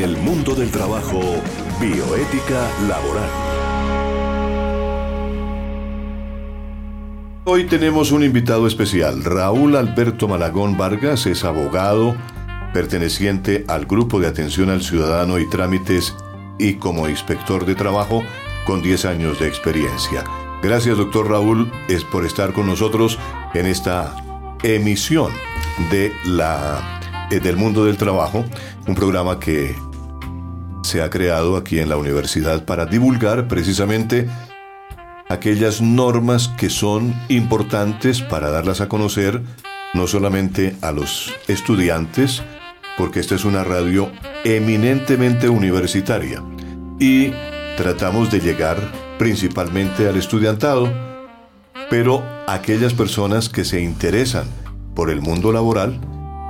El mundo del trabajo, bioética laboral. Hoy tenemos un invitado especial. Raúl Alberto Malagón Vargas es abogado perteneciente al Grupo de Atención al Ciudadano y Trámites y como inspector de trabajo con 10 años de experiencia. Gracias, doctor Raúl, es por estar con nosotros en esta emisión de la, eh, del mundo del trabajo, un programa que se ha creado aquí en la universidad para divulgar precisamente aquellas normas que son importantes para darlas a conocer no solamente a los estudiantes, porque esta es una radio eminentemente universitaria. Y tratamos de llegar principalmente al estudiantado, pero aquellas personas que se interesan por el mundo laboral,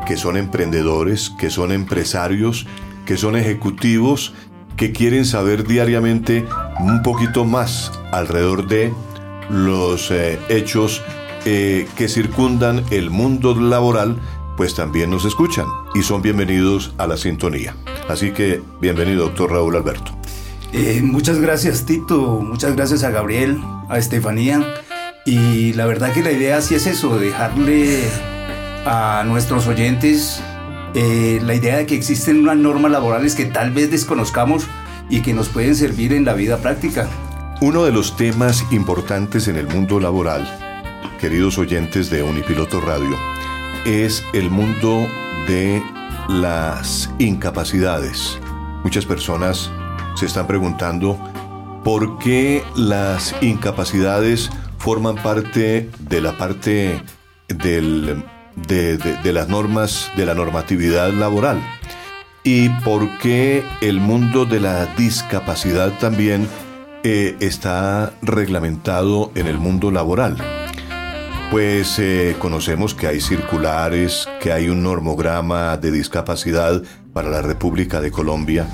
que son emprendedores, que son empresarios, que son ejecutivos, que quieren saber diariamente un poquito más alrededor de los eh, hechos eh, que circundan el mundo laboral pues también nos escuchan y son bienvenidos a la sintonía. Así que bienvenido, doctor Raúl Alberto. Eh, muchas gracias, Tito. Muchas gracias a Gabriel, a Estefanía. Y la verdad que la idea sí es eso, dejarle a nuestros oyentes eh, la idea de que existen unas normas laborales que tal vez desconozcamos y que nos pueden servir en la vida práctica. Uno de los temas importantes en el mundo laboral, queridos oyentes de Unipiloto Radio, es el mundo de las incapacidades. Muchas personas se están preguntando por qué las incapacidades forman parte de la parte de, las normas de la normatividad laboral y por qué el mundo de la discapacidad también eh, está reglamentado en el mundo laboral. Pues eh, conocemos que hay circulares, que hay un normograma de discapacidad para la República de Colombia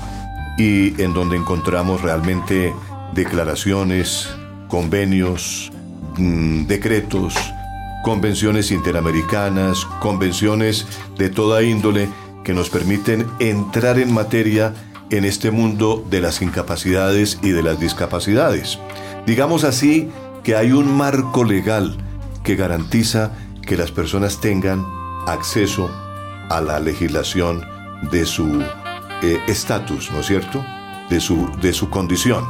y en donde encontramos realmente declaraciones, convenios, mm, decretos, convenciones interamericanas, convenciones de toda índole que nos permiten entrar en materia en este mundo de las incapacidades y de las discapacidades. Digamos así que hay un marco legal que garantiza que las personas tengan acceso a la legislación de su eh, estatus, ¿no es cierto? De su, de su condición.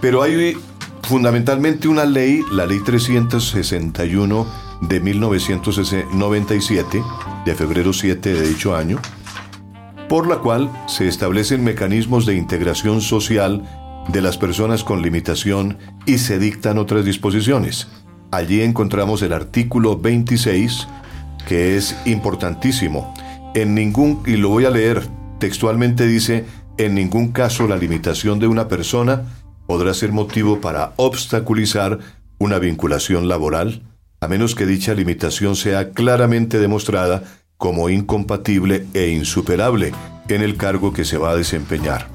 Pero hay fundamentalmente una ley, la ley 361 de 1997, de febrero 7 de dicho año, por la cual se establecen mecanismos de integración social de las personas con limitación y se dictan otras disposiciones. Allí encontramos el artículo 26, que es importantísimo. En ningún, y lo voy a leer textualmente, dice, en ningún caso la limitación de una persona podrá ser motivo para obstaculizar una vinculación laboral, a menos que dicha limitación sea claramente demostrada como incompatible e insuperable en el cargo que se va a desempeñar.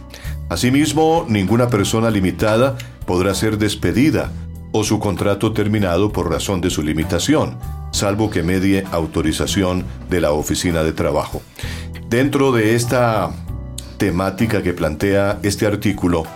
Asimismo, ninguna persona limitada podrá ser despedida o su contrato terminado por razón de su limitación, salvo que medie autorización de la oficina de trabajo. Dentro de esta temática que plantea este artículo,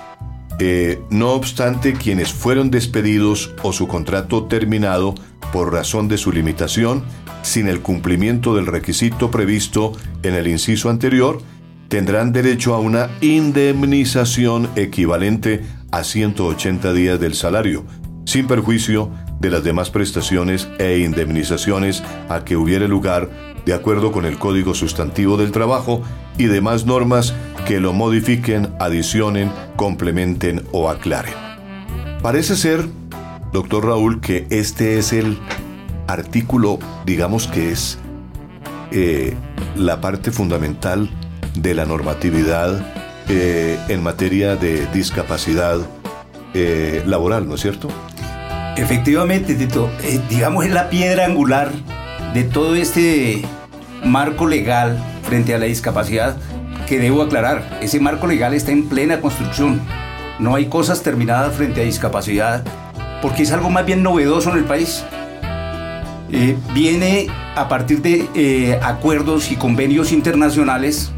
no obstante quienes fueron despedidos o su contrato terminado por razón de su limitación, sin el cumplimiento del requisito previsto en el inciso anterior, tendrán derecho a una indemnización equivalente a 180 días del salario, sin perjuicio de las demás prestaciones e indemnizaciones a que hubiere lugar de acuerdo con el Código Sustantivo del Trabajo y demás normas que lo modifiquen, adicionen, complementen o aclaren. Parece ser, doctor Raúl, que este es el artículo, digamos que es eh, la parte fundamental de la normatividad eh, en materia de discapacidad eh, laboral, ¿no es cierto? Efectivamente, Tito, digamos es la piedra angular de todo este marco legal frente a la discapacidad que debo aclarar. Ese marco legal está en plena construcción. No hay cosas terminadas frente a discapacidad porque es algo más bien novedoso en el país. Eh, viene a partir de eh, acuerdos y convenios internacionales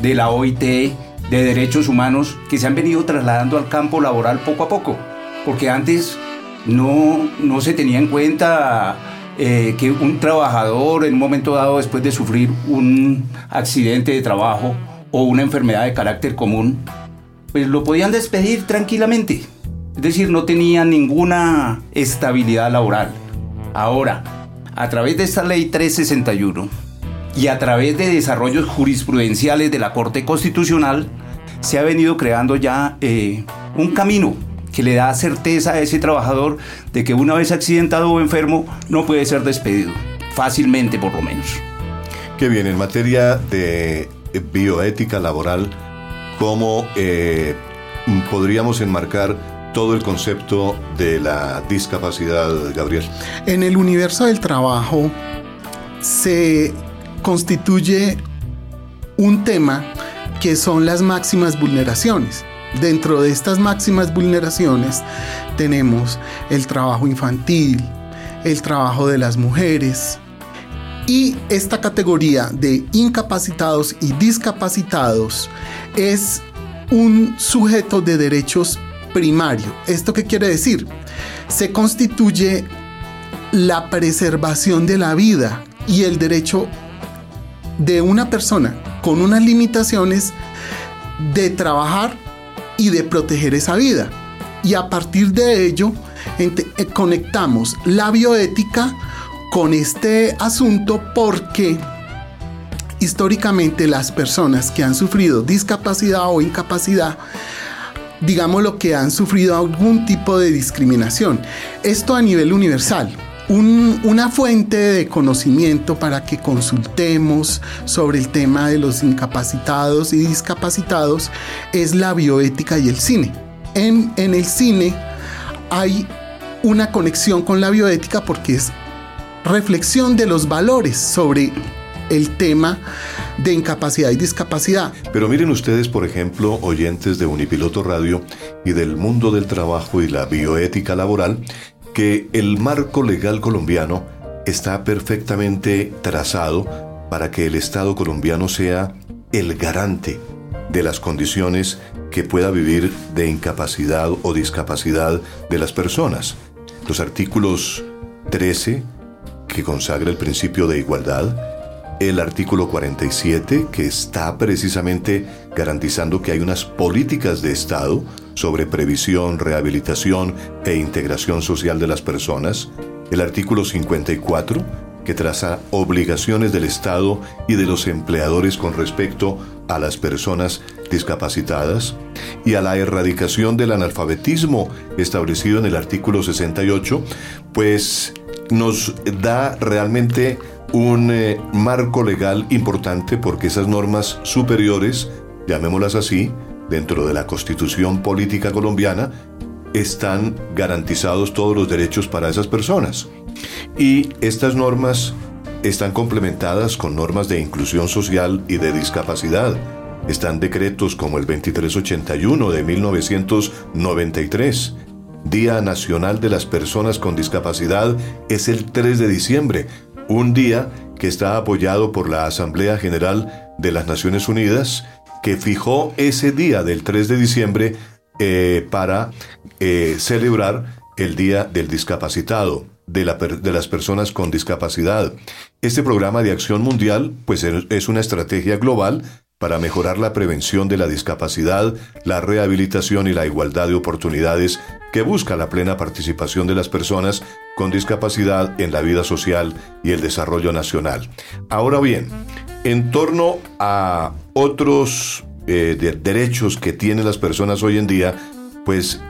de la OIT, de derechos humanos, que se han venido trasladando al campo laboral poco a poco, porque antes no, no se tenía en cuenta eh, que un trabajador en un momento dado después de sufrir un accidente de trabajo o una enfermedad de carácter común, pues lo podían despedir tranquilamente. Es decir, no tenía ninguna estabilidad laboral. Ahora, a través de esta ley 361 y a través de desarrollos jurisprudenciales de la Corte Constitucional, se ha venido creando ya eh, un camino que le da certeza a ese trabajador de que una vez accidentado o enfermo no puede ser despedido, fácilmente por lo menos. Qué bien, en materia de bioética laboral, ¿cómo eh, podríamos enmarcar todo el concepto de la discapacidad, Gabriel? En el universo del trabajo se constituye un tema que son las máximas vulneraciones. Dentro de estas máximas vulneraciones tenemos el trabajo infantil, el trabajo de las mujeres, y esta categoría de incapacitados y discapacitados es un sujeto de derechos primario. ¿Esto qué quiere decir? Se constituye la preservación de la vida y el derecho de una persona con unas limitaciones de trabajar y de proteger esa vida. Y a partir de ello eh, conectamos la bioética con este asunto porque históricamente las personas que han sufrido discapacidad o incapacidad digamos lo que han sufrido algún tipo de discriminación. Esto a nivel universal. una fuente de conocimiento para que consultemos sobre el tema de los incapacitados y discapacitados es la bioética y el cine. En, el cine hay una conexión con la bioética porque es reflexión de los valores sobre el tema de incapacidad y discapacidad. Pero miren ustedes, por ejemplo, oyentes de Unipiloto Radio y del mundo del trabajo y la bioética laboral, que el marco legal colombiano está perfectamente trazado para que el Estado colombiano sea el garante de las condiciones que pueda vivir de incapacidad o discapacidad de las personas. Los artículos 13, que consagra el principio de igualdad, el artículo 47, que está precisamente garantizando que hay unas políticas de Estado sobre previsión, rehabilitación e integración social de las personas, el artículo 54, que traza obligaciones del Estado y de los empleadores con respecto a las personas discapacitadas, y a la erradicación del analfabetismo establecido en el artículo 68, pues nos da realmente un eh, marco legal importante porque esas normas superiores, llamémoslas así, dentro de la constitución política colombiana, están garantizados todos los derechos para esas personas. Y estas normas están complementadas con normas de inclusión social y de discapacidad. Están decretos como el 2381 de 1993. Día Nacional de las Personas con Discapacidad es el 3 de diciembre, un día que está apoyado por la Asamblea General de las Naciones Unidas, que fijó ese día del 3 de diciembre eh, para eh, celebrar el Día del Discapacitado, de, de, las personas con discapacidad. Este programa de acción mundial pues, es una estrategia global para mejorar la prevención de la discapacidad, la rehabilitación y la igualdad de oportunidades que busca la plena participación de las personas con discapacidad en la vida social y el desarrollo nacional. Ahora bien, en torno a otros eh, derechos que tienen las personas hoy en día, pues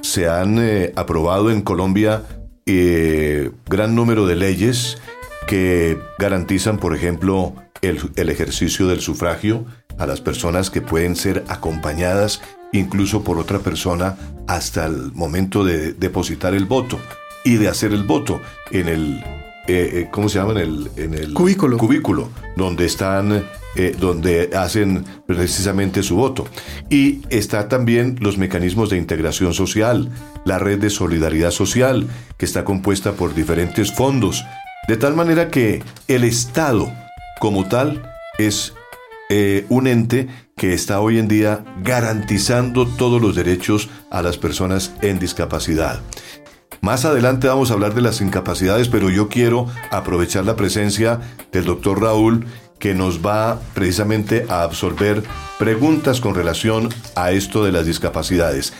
se han eh, aprobado en Colombia eh, gran número de leyes que garantizan, por ejemplo, el, el ejercicio del sufragio a las personas que pueden ser acompañadas incluso por otra persona hasta el momento de depositar el voto y de hacer el voto en el eh, eh, ¿cómo se llama? En el, en el cubículo. cubículo, donde están, eh, donde hacen precisamente su voto. Y está también los mecanismos de integración social, la red de solidaridad social, que está compuesta por diferentes fondos, de tal manera que el Estado como tal es eh, un ente que está hoy en día garantizando todos los derechos a las personas en discapacidad. Más adelante vamos a hablar de las incapacidades, pero yo quiero aprovechar la presencia del doctor Raúl que nos va precisamente a absorber preguntas con relación a esto de las discapacidades.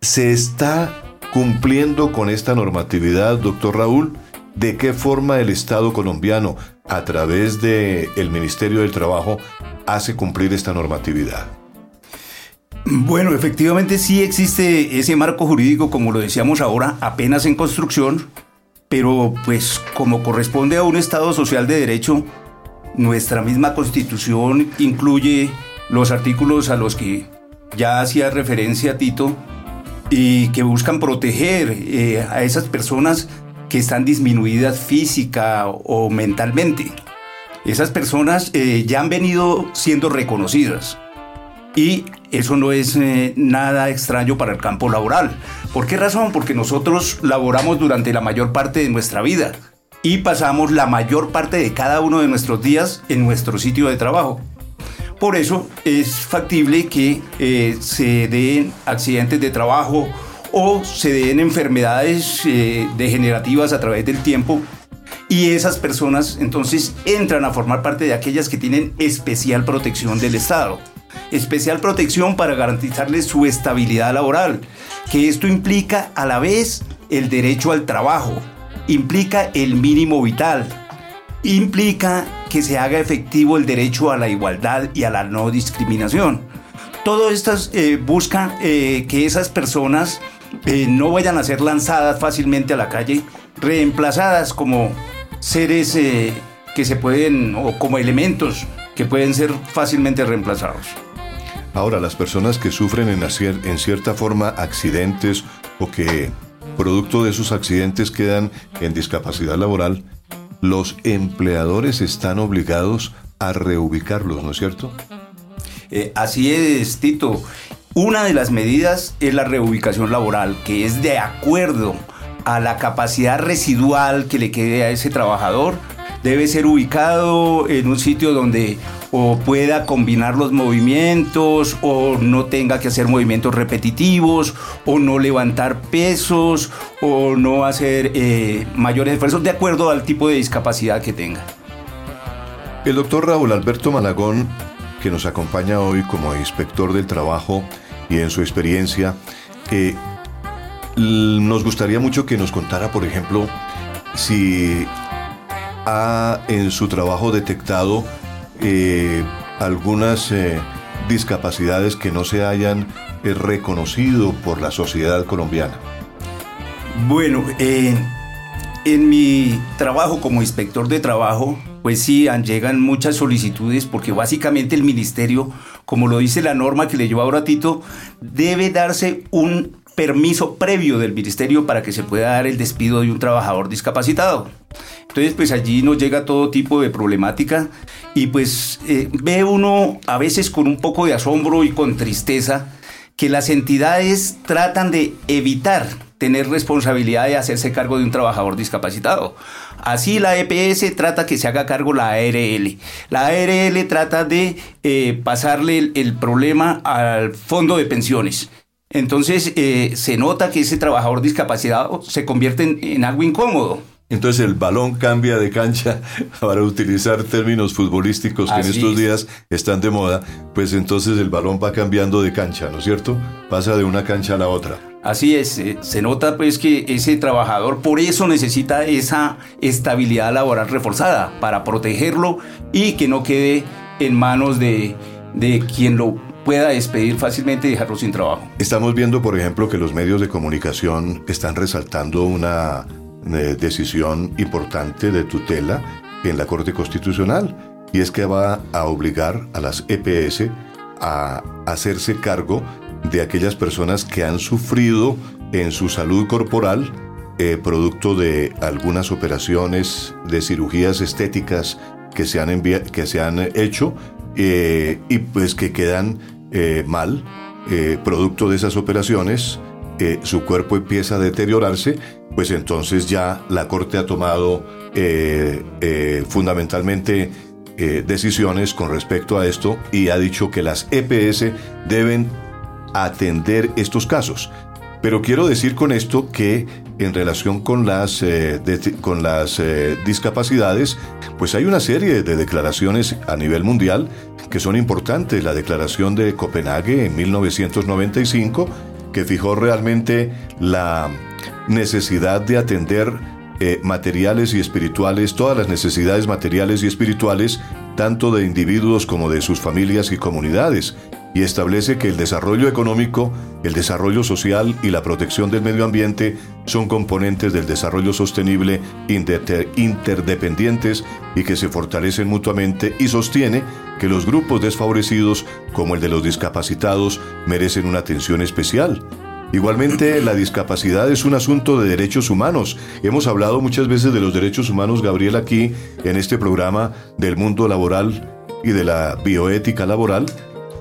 ¿Se está cumpliendo con esta normatividad, doctor Raúl? ¿De qué forma el Estado colombiano, a través del el Ministerio del Trabajo, hace cumplir esta normatividad? Bueno, efectivamente sí existe ese marco jurídico, como lo decíamos ahora, apenas en construcción, pero pues como corresponde a un Estado social de derecho, nuestra misma constitución incluye los artículos a los que ya hacía referencia Tito y que buscan proteger eh, a esas personas que están disminuidas física o mentalmente. Esas personas eh, ya han venido siendo reconocidas y eso no es eh, nada extraño para el campo laboral. ¿Por qué razón? Porque nosotros laboramos durante la mayor parte de nuestra vida y pasamos la mayor parte de cada uno de nuestros días en nuestro sitio de trabajo. Por eso es factible que eh, se den accidentes de trabajo o se den enfermedades eh, degenerativas a través del tiempo y esas personas entonces entran a formar parte de aquellas que tienen especial protección del Estado. Especial protección para garantizarles su estabilidad laboral, que esto implica a la vez el derecho al trabajo, implica el mínimo vital, implica que se haga efectivo el derecho a la igualdad y a la no discriminación. Todo esto eh, busca eh, que esas personas eh, no vayan a ser lanzadas fácilmente a la calle, reemplazadas como seres que se pueden, o como elementos que pueden ser fácilmente reemplazados. Ahora, las personas que sufren en, en cierta forma accidentes o que producto de esos accidentes quedan en discapacidad laboral, los empleadores están obligados a reubicarlos, ¿no es cierto? Eh, así es, Tito. Una de las medidas es la reubicación laboral, que es de acuerdo a la capacidad residual que le quede a ese trabajador. Debe ser ubicado en un sitio donde o pueda combinar los movimientos o no tenga que hacer movimientos repetitivos o no levantar pesos o no hacer eh, mayores esfuerzos de acuerdo al tipo de discapacidad que tenga. El doctor Raúl Alberto Malagón, que nos acompaña hoy como inspector del trabajo y en su experiencia, nos gustaría mucho que nos contara, por ejemplo, si ha en su trabajo detectado eh, algunas eh, discapacidades que no se hayan eh, reconocido por la sociedad colombiana? Bueno, en mi trabajo como inspector de trabajo, pues sí, llegan muchas solicitudes porque básicamente el ministerio, como lo dice la norma que le lleva ahora Tito, debe darse un permiso previo del ministerio para que se pueda dar el despido de un trabajador discapacitado. Entonces, pues allí nos llega todo tipo de problemática y pues eh, ve uno a veces con un poco de asombro y con tristeza que las entidades tratan de evitar tener responsabilidad de hacerse cargo de un trabajador discapacitado. Así la EPS trata que se haga cargo la ARL. La ARL trata de eh, pasarle el, problema al fondo de pensiones. Entonces eh, se nota que ese trabajador discapacitado se convierte en algo incómodo. Entonces el balón cambia de cancha para utilizar términos futbolísticos que en estos días están de moda, pues entonces el balón va cambiando de cancha, ¿no es cierto? Pasa de una cancha a la otra. Así es, eh, se nota pues que ese trabajador por eso necesita esa estabilidad laboral reforzada para protegerlo y que no quede en manos de, de quien lo pueda despedir fácilmente y dejarlo sin trabajo. Estamos viendo, por ejemplo, que los medios de comunicación están resaltando una decisión importante de tutela en la Corte Constitucional y es que va a obligar a las EPS a hacerse cargo de aquellas personas que han sufrido en su salud corporal eh, producto de algunas operaciones de cirugías estéticas que se han, que se han hecho eh, y pues que quedan eh, mal producto de esas operaciones su cuerpo empieza a deteriorarse pues entonces ya la Corte ha tomado fundamentalmente decisiones con respecto a esto y ha dicho que las EPS deben atender estos casos. Pero quiero decir con esto que en relación con las, eh, con las eh, discapacidades, pues hay una serie de declaraciones a nivel mundial que son importantes. La declaración de Copenhague en 1995, que fijó realmente la necesidad de atender eh, materiales y espirituales, todas las necesidades materiales y espirituales, tanto de individuos como de sus familias y comunidades y establece que el desarrollo económico, el desarrollo social y la protección del medio ambiente son componentes del desarrollo sostenible interdependientes y que se fortalecen mutuamente y sostiene que los grupos desfavorecidos, como el de los discapacitados, merecen una atención especial. Igualmente, la discapacidad es un asunto de derechos humanos. Hemos hablado muchas veces de los derechos humanos, Gabriel, aquí en este programa del mundo laboral y de la bioética laboral,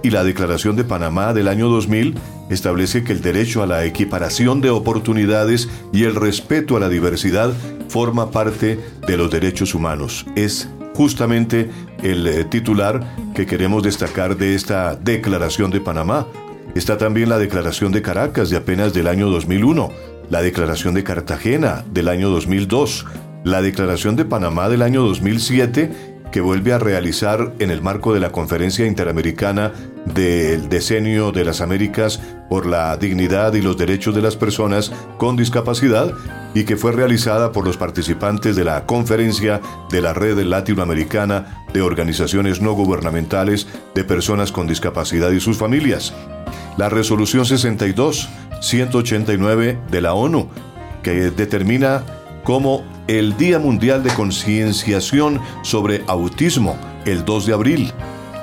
y la Declaración de Panamá del año 2000 establece que el derecho a la equiparación de oportunidades y el respeto a la diversidad forma parte de los derechos humanos. Es justamente el eh, titular que queremos destacar de esta Declaración de Panamá. Está también la Declaración de Caracas de apenas del año 2001, la Declaración de Cartagena del año 2002, la Declaración de Panamá del año 2007 que vuelve a realizar en el marco de la Conferencia Interamericana del Decenio de las Américas por la Dignidad y los Derechos de las Personas con Discapacidad y que fue realizada por los participantes de la Conferencia de la Red Latinoamericana de Organizaciones No Gubernamentales de Personas con Discapacidad y sus familias. La Resolución 62-189 de la ONU, que determina como el Día Mundial de Concienciación sobre Autismo, el 2 de abril,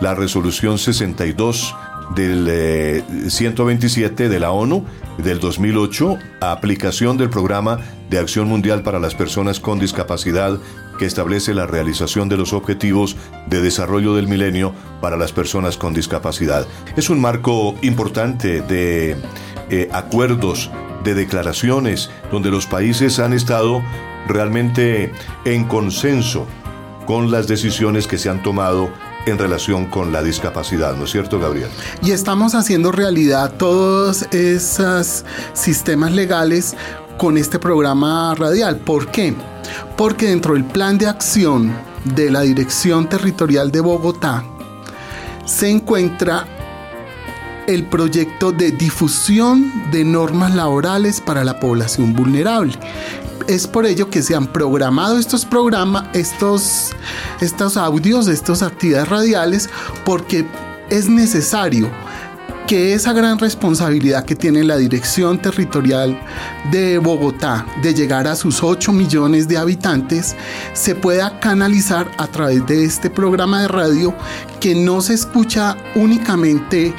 la resolución 62 del 127 eh, de la ONU del 2008, aplicación del Programa de Acción Mundial para las Personas con Discapacidad que establece la realización de los objetivos de desarrollo del milenio para las personas con discapacidad. Es un marco importante de eh, acuerdos de declaraciones donde los países han estado realmente en consenso con las decisiones que se han tomado en relación con la discapacidad, ¿no es cierto, Gabriel? Y estamos haciendo realidad todos esos sistemas legales con este programa radial. ¿Por qué? Porque dentro del plan de acción de la Dirección Territorial de Bogotá se encuentra el proyecto de difusión de normas laborales para la población vulnerable. Es por ello que se han programado estos programas, estos, estos audios, estas actividades radiales, porque es necesario que esa gran responsabilidad que tiene la Dirección Territorial de Bogotá de llegar a sus 8 millones de habitantes se pueda canalizar a través de este programa de radio que no se escucha únicamente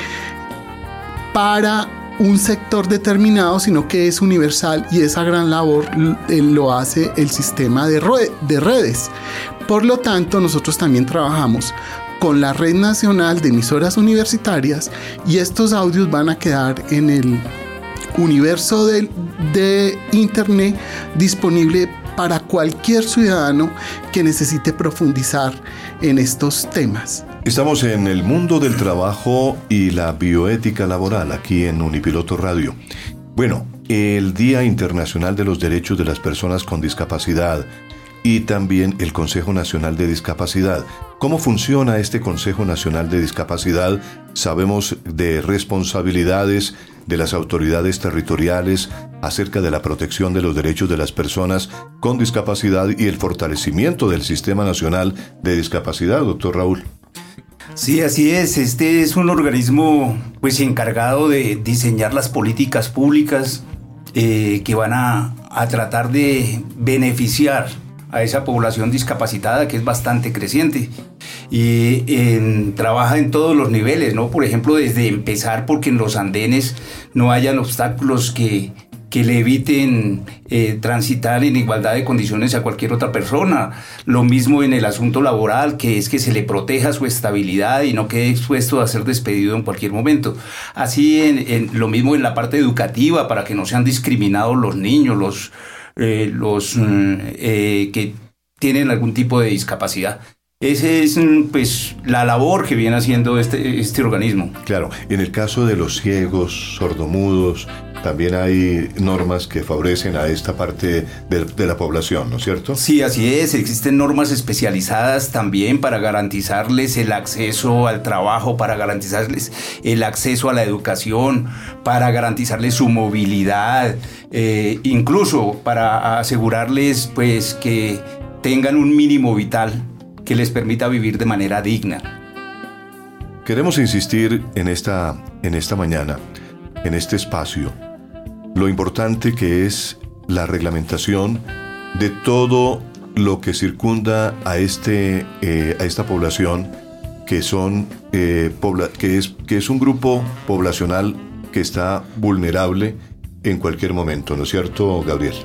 para un sector determinado, sino que es universal y esa gran labor eh, lo hace el sistema de, de redes. Por lo tanto, nosotros también trabajamos con la Red Nacional de Emisoras Universitarias y estos audios van a quedar en el universo de, de Internet disponible para cualquier ciudadano que necesite profundizar en estos temas. Estamos en el mundo del trabajo y la bioética laboral aquí en Unipiloto Radio. Bueno, el Día Internacional de los Derechos de las Personas con Discapacidad y también el Consejo Nacional de Discapacidad. ¿Cómo funciona este Consejo Nacional de Discapacidad? Sabemos de responsabilidades de las autoridades territoriales acerca de la protección de los derechos de las personas con discapacidad y el fortalecimiento del Sistema Nacional de Discapacidad, doctor Raúl. Sí, así es. Este es un organismo pues encargado de diseñar las políticas públicas eh, que van a, tratar de beneficiar a esa población discapacitada que es bastante creciente y trabaja en todos los niveles, ¿no? Por ejemplo, desde empezar porque en los andenes no hayan obstáculos que que le eviten eh, transitar en igualdad de condiciones a cualquier otra persona. Lo mismo en el asunto laboral, que es que se le proteja su estabilidad y no quede expuesto a ser despedido en cualquier momento. Así en, lo mismo en la parte educativa, para que no sean discriminados los niños, los, eh, los mm, eh, que tienen algún tipo de discapacidad. Esa es mm, pues la labor que viene haciendo este, este organismo. Claro, en el caso de los ciegos, sordomudos, también hay normas que favorecen a esta parte de, la población, ¿no es cierto? Sí, así es. Existen normas especializadas también para garantizarles el acceso al trabajo, para garantizarles el acceso a la educación, para garantizarles su movilidad, eh, incluso para asegurarles pues que tengan un mínimo vital que les permita vivir de manera digna. Queremos insistir en esta, en esta mañana, en este espacio, lo importante que es la reglamentación de todo lo que circunda a, este, eh, a esta población, que, son, eh, que, es, que es un grupo poblacional que está vulnerable en cualquier momento, ¿no es cierto, Gabriel?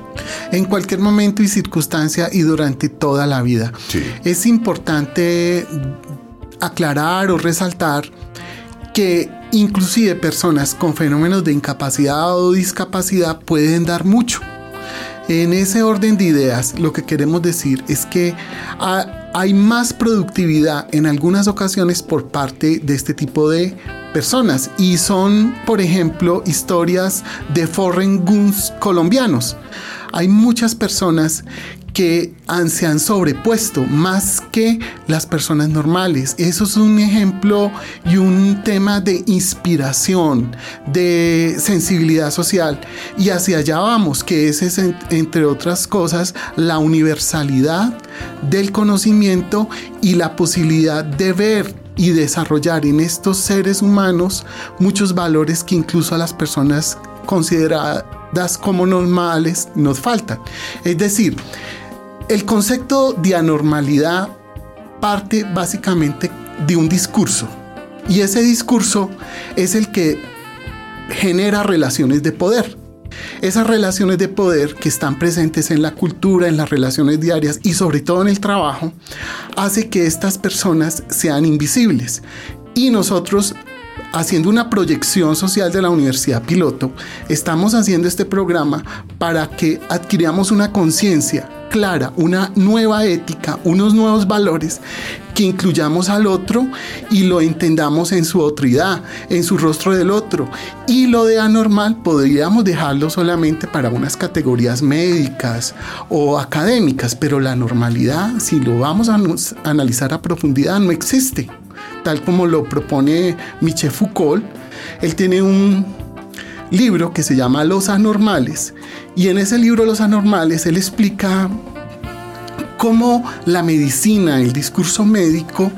En cualquier momento y circunstancia y durante toda la vida. Sí. Es importante aclarar o resaltar que inclusive personas con fenómenos de incapacidad o discapacidad pueden dar mucho. En ese orden de ideas, lo que queremos decir es que hay más productividad en algunas ocasiones por parte de este tipo de personas y son, por ejemplo, historias de foreign guns colombianos. Hay muchas personas que se han sobrepuesto más que las personas normales. Eso es un ejemplo y un tema de inspiración, de sensibilidad social. Y hacia allá vamos, que ese es, entre otras cosas, la universalidad del conocimiento y la posibilidad de ver y desarrollar en estos seres humanos muchos valores que incluso a las personas consideradas como normales nos faltan. Es decir, el concepto de anormalidad parte básicamente de un discurso y ese discurso es el que genera relaciones de poder. Esas relaciones de poder que están presentes en la cultura, en las relaciones diarias y sobre todo en el trabajo, hace que estas personas sean invisibles. Y nosotros haciendo una proyección social de la Universidad Piloto, estamos haciendo este programa para que adquiramos una conciencia clara, una nueva ética, unos nuevos valores que incluyamos al otro y lo entendamos en su otridad, en su rostro del otro. Y lo de anormal podríamos dejarlo solamente para unas categorías médicas o académicas, pero la normalidad, si lo vamos a analizar a profundidad, no existe. Tal como lo propone Michel Foucault, él tiene un libro que se llama Los Anormales y en ese libro Los Anormales él explica cómo la medicina, el discurso médico,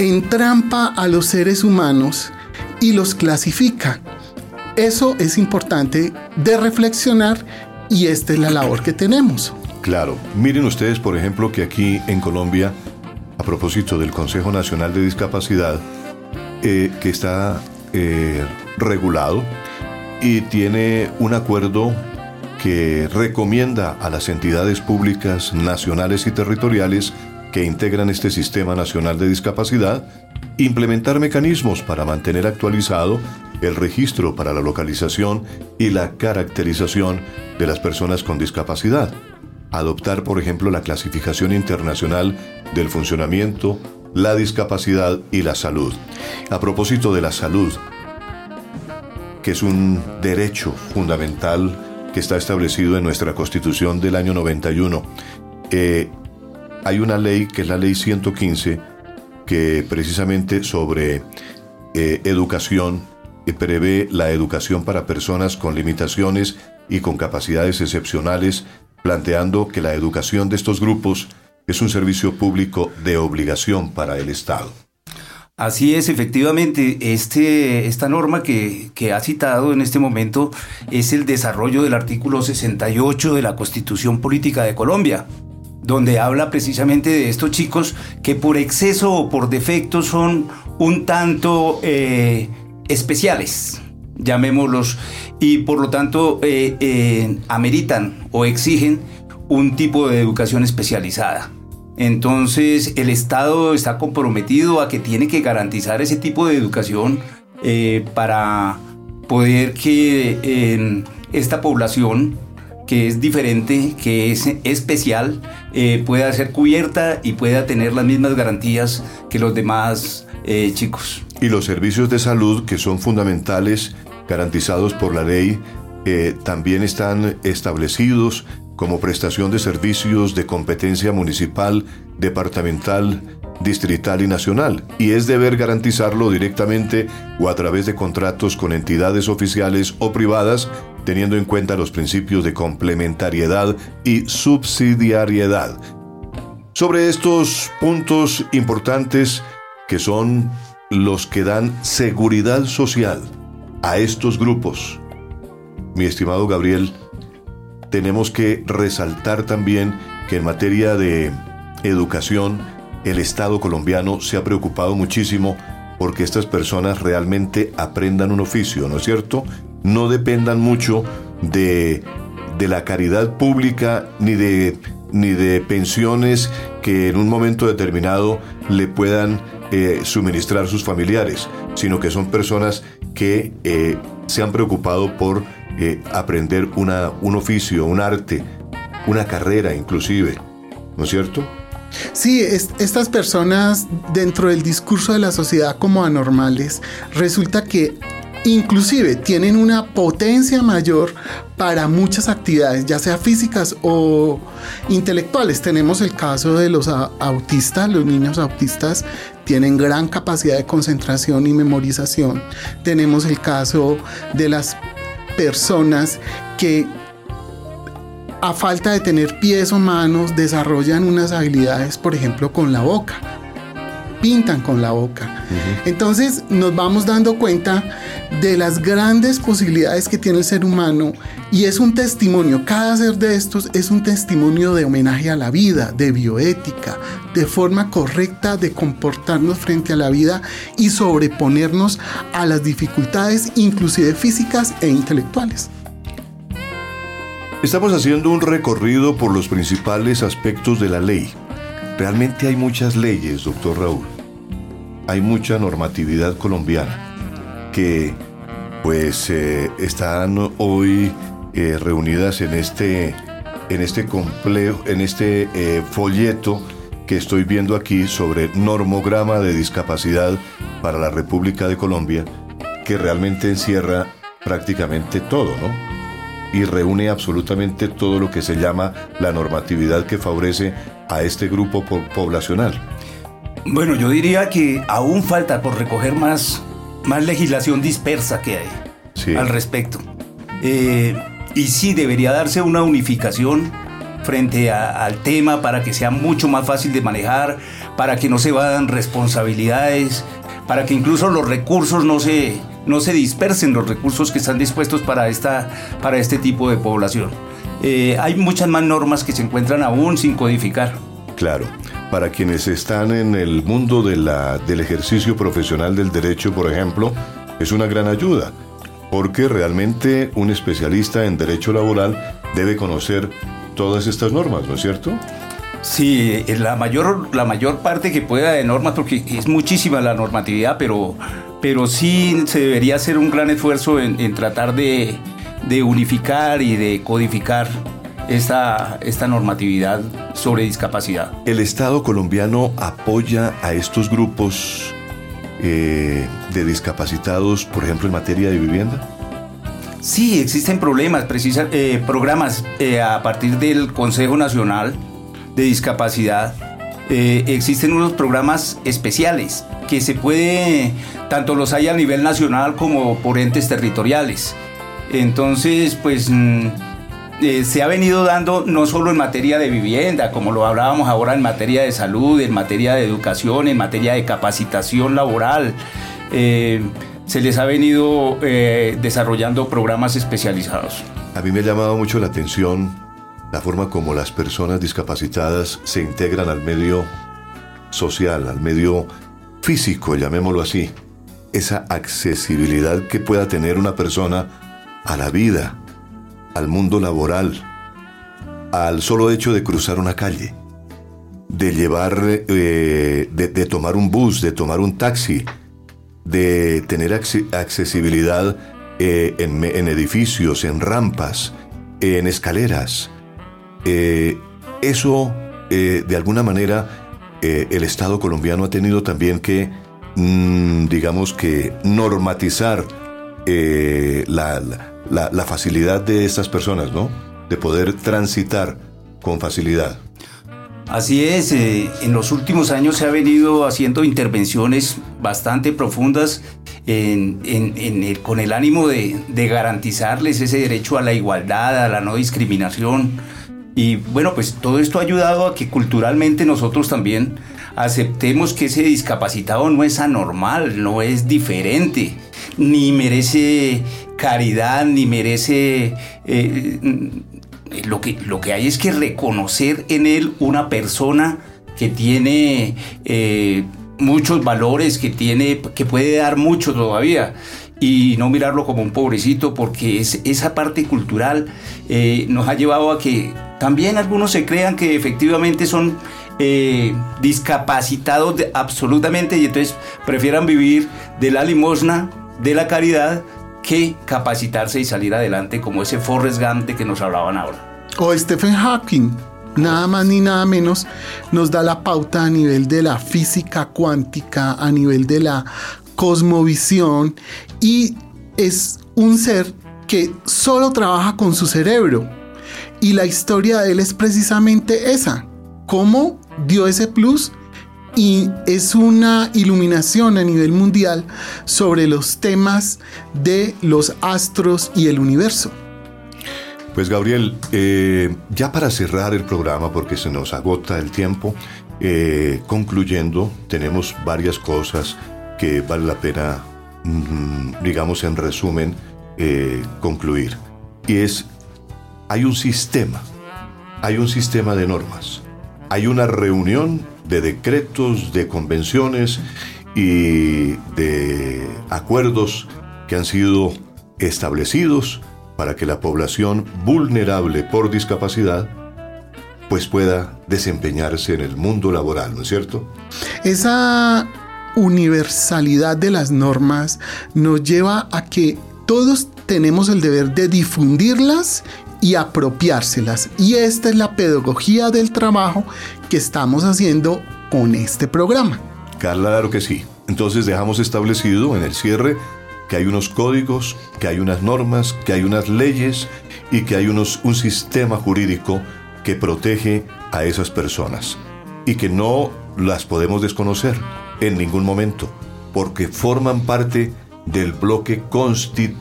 entrampa a los seres humanos y los clasifica. Eso es importante de reflexionar y esta es la labor que tenemos. Claro, miren ustedes por ejemplo que aquí en Colombia, a propósito del Consejo Nacional de Discapacidad, eh, que está eh, regulado y tiene un acuerdo que recomienda a las entidades públicas nacionales y territoriales que integran este Sistema Nacional de Discapacidad implementar mecanismos para mantener actualizado el registro para la localización y la caracterización de las personas con discapacidad. Adoptar, por ejemplo, la clasificación internacional del funcionamiento, la discapacidad y la salud. A propósito de la salud, que es un derecho fundamental que está establecido en nuestra Constitución del año 91. Eh, hay una ley que es la ley 115 que precisamente sobre eh, educación eh, prevé la educación para personas con limitaciones y con capacidades excepcionales, planteando que la educación de estos grupos es un servicio público de obligación para el Estado. Así es, efectivamente, este, esta norma que, que, ha citado en este momento es el desarrollo del artículo 68 de la Constitución Política de Colombia, donde habla precisamente de estos chicos que por exceso o por defecto son un tanto eh, especiales, llamémoslos, y por lo tanto eh, eh, ameritan o exigen un tipo de educación especializada. Entonces el Estado está comprometido a que tiene que garantizar ese tipo de educación eh, para poder que esta población que es diferente, que es especial, eh, pueda ser cubierta y pueda tener las mismas garantías que los demás eh, chicos. Y los servicios de salud que son fundamentales, garantizados por la ley, también están establecidos como prestación de servicios de competencia municipal, departamental, distrital y nacional, y es deber garantizarlo directamente o a través de contratos con entidades oficiales o privadas, teniendo en cuenta los principios de complementariedad y subsidiariedad. Sobre estos puntos importantes que son los que dan seguridad social a estos grupos, mi estimado Gabriel, tenemos que resaltar también que en materia de educación, el Estado colombiano se ha preocupado muchísimo porque estas personas realmente aprendan un oficio, ¿no es cierto? No dependan mucho de, la caridad pública ni de, ni de pensiones que en un momento determinado le puedan eh, suministrar sus familiares, sino que son personas que eh, se han preocupado por eh, aprender una, un oficio, un arte, una carrera inclusive, ¿no es cierto? Sí, estas personas dentro del discurso de la sociedad como anormales, resulta que inclusive tienen una potencia mayor para muchas actividades, ya sea físicas o intelectuales. Tenemos el caso de los autistas, los niños autistas tienen gran capacidad de concentración y memorización. Tenemos el caso de las personas que a falta de tener pies o manos, desarrollan unas habilidades, por ejemplo, con la boca. Pintan con la boca. Entonces nos vamos dando cuenta de las grandes posibilidades que tiene el ser humano y es un testimonio, cada ser de estos es un testimonio de homenaje a la vida, de bioética, de forma correcta de comportarnos frente a la vida y sobreponernos a las dificultades inclusive físicas e intelectuales. Estamos haciendo un recorrido por los principales aspectos de la ley. Realmente hay muchas leyes, doctor Raúl. Hay mucha normatividad colombiana que pues eh, están hoy eh, reunidas en este, en este complejo, en este eh, folleto que estoy viendo aquí sobre normograma de discapacidad para la República de Colombia, que realmente encierra prácticamente todo, ¿no? y reúne absolutamente todo lo que se llama la normatividad que favorece a este grupo poblacional. Bueno, yo diría que aún falta por recoger más, más legislación dispersa que hay al respecto. Eh, y sí, debería darse una unificación frente al tema para que sea mucho más fácil de manejar, para que no se vayan responsabilidades, para que incluso los recursos no se, no se dispersen los recursos que están dispuestos para, esta, para este tipo de población. Eh, hay muchas más normas que se encuentran aún sin codificar. Claro, para quienes están en el mundo de la, del ejercicio profesional del derecho, por ejemplo, es una gran ayuda, porque realmente un especialista en derecho laboral debe conocer todas estas normas, ¿no es cierto? Sí, la mayor, la mayor parte que pueda de normas, porque es muchísima la normatividad, pero, pero sí se debería hacer un gran esfuerzo en, tratar de, unificar y de codificar esta, esta normatividad sobre discapacidad. ¿El Estado colombiano apoya a estos grupos eh, de discapacitados, por ejemplo, en materia de vivienda? Sí, existen problemas, precisa, eh, programas eh, a partir del Consejo Nacional de discapacidad, existen unos programas especiales que se puede, tanto los hay a nivel nacional como por entes territoriales. Entonces, pues mm, eh, se ha venido dando no solo en materia de vivienda, como lo hablábamos ahora en materia de salud, en materia de educación, en materia de capacitación laboral. Eh, se les ha venido desarrollando programas especializados. A mí me ha llamado mucho la atención la forma como las personas discapacitadas se integran al medio social, al medio físico, llamémoslo así. Esa accesibilidad que pueda tener una persona a la vida, al mundo laboral, al solo hecho de cruzar una calle, de llevar, eh, de, tomar un bus, de tomar un taxi, de tener accesibilidad eh, en edificios, en rampas, en escaleras. Eh, eso, de alguna manera, el Estado colombiano ha tenido también que, mm, digamos que, normatizar la facilidad de estas personas, ¿no? De poder transitar con facilidad. Así es, en los últimos años se ha venido haciendo intervenciones bastante profundas con el ánimo de, garantizarles ese derecho a la igualdad, a la no discriminación. Y bueno, pues todo esto ha ayudado a que culturalmente nosotros también aceptemos que ese discapacitado no es anormal, no es diferente, ni merece caridad, ni merece... Eh, lo, que, lo que hay es que reconocer en él una persona que tiene... Eh, muchos valores que tiene, que puede dar mucho todavía. Y no mirarlo como un pobrecito porque es, esa parte cultural eh, nos ha llevado a que también algunos se crean que efectivamente son discapacitados absolutamente y entonces prefieran vivir de la limosna, de la caridad, que capacitarse y salir adelante como ese Forrest Gump que nos hablaban ahora. O Stephen Hawking nada más ni nada menos, nos da la pauta a nivel de la física cuántica, a nivel de la cosmovisión y es un ser que solo trabaja con su cerebro. Y la historia de él es precisamente esa, cómo dio ese plus y es una iluminación a nivel mundial sobre los temas de los astros y el universo. Pues Gabriel, eh, ya para cerrar el programa, porque se nos agota el tiempo, eh, concluyendo, tenemos varias cosas que vale la pena, mm, digamos en resumen, eh, concluir. Y es, hay un sistema, hay un sistema de normas, hay una reunión de decretos, de convenciones y de acuerdos que han sido establecidos para que la población vulnerable por discapacidad pues pueda desempeñarse en el mundo laboral, ¿no es cierto? Esa universalidad de las normas nos lleva a que todos tenemos el deber de difundirlas y apropiárselas. Y esta es la pedagogía del trabajo que estamos haciendo con este programa. Claro que sí. Entonces dejamos establecido en el cierre que hay unos códigos, que hay unas normas, que hay unas leyes y que hay unos, un sistema jurídico que protege a esas personas y que no las podemos desconocer en ningún momento porque forman parte del bloque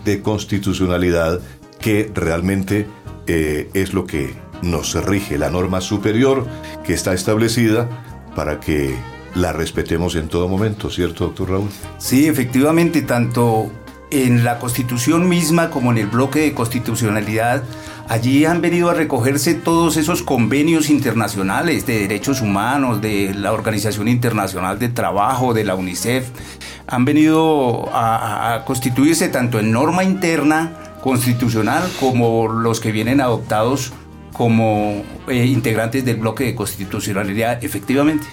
de constitucionalidad que realmente eh, es lo que nos rige, la norma superior que está establecida para que la respetemos en todo momento, ¿cierto, doctor Raúl? Sí, efectivamente, tanto en la Constitución misma como en el bloque de constitucionalidad, allí han venido a recogerse todos esos convenios internacionales de derechos humanos, de la Organización Internacional de Trabajo, de la UNICEF, han venido a, constituirse tanto en norma interna constitucional como los que vienen adoptados como eh, integrantes del bloque de constitucionalidad, efectivamente.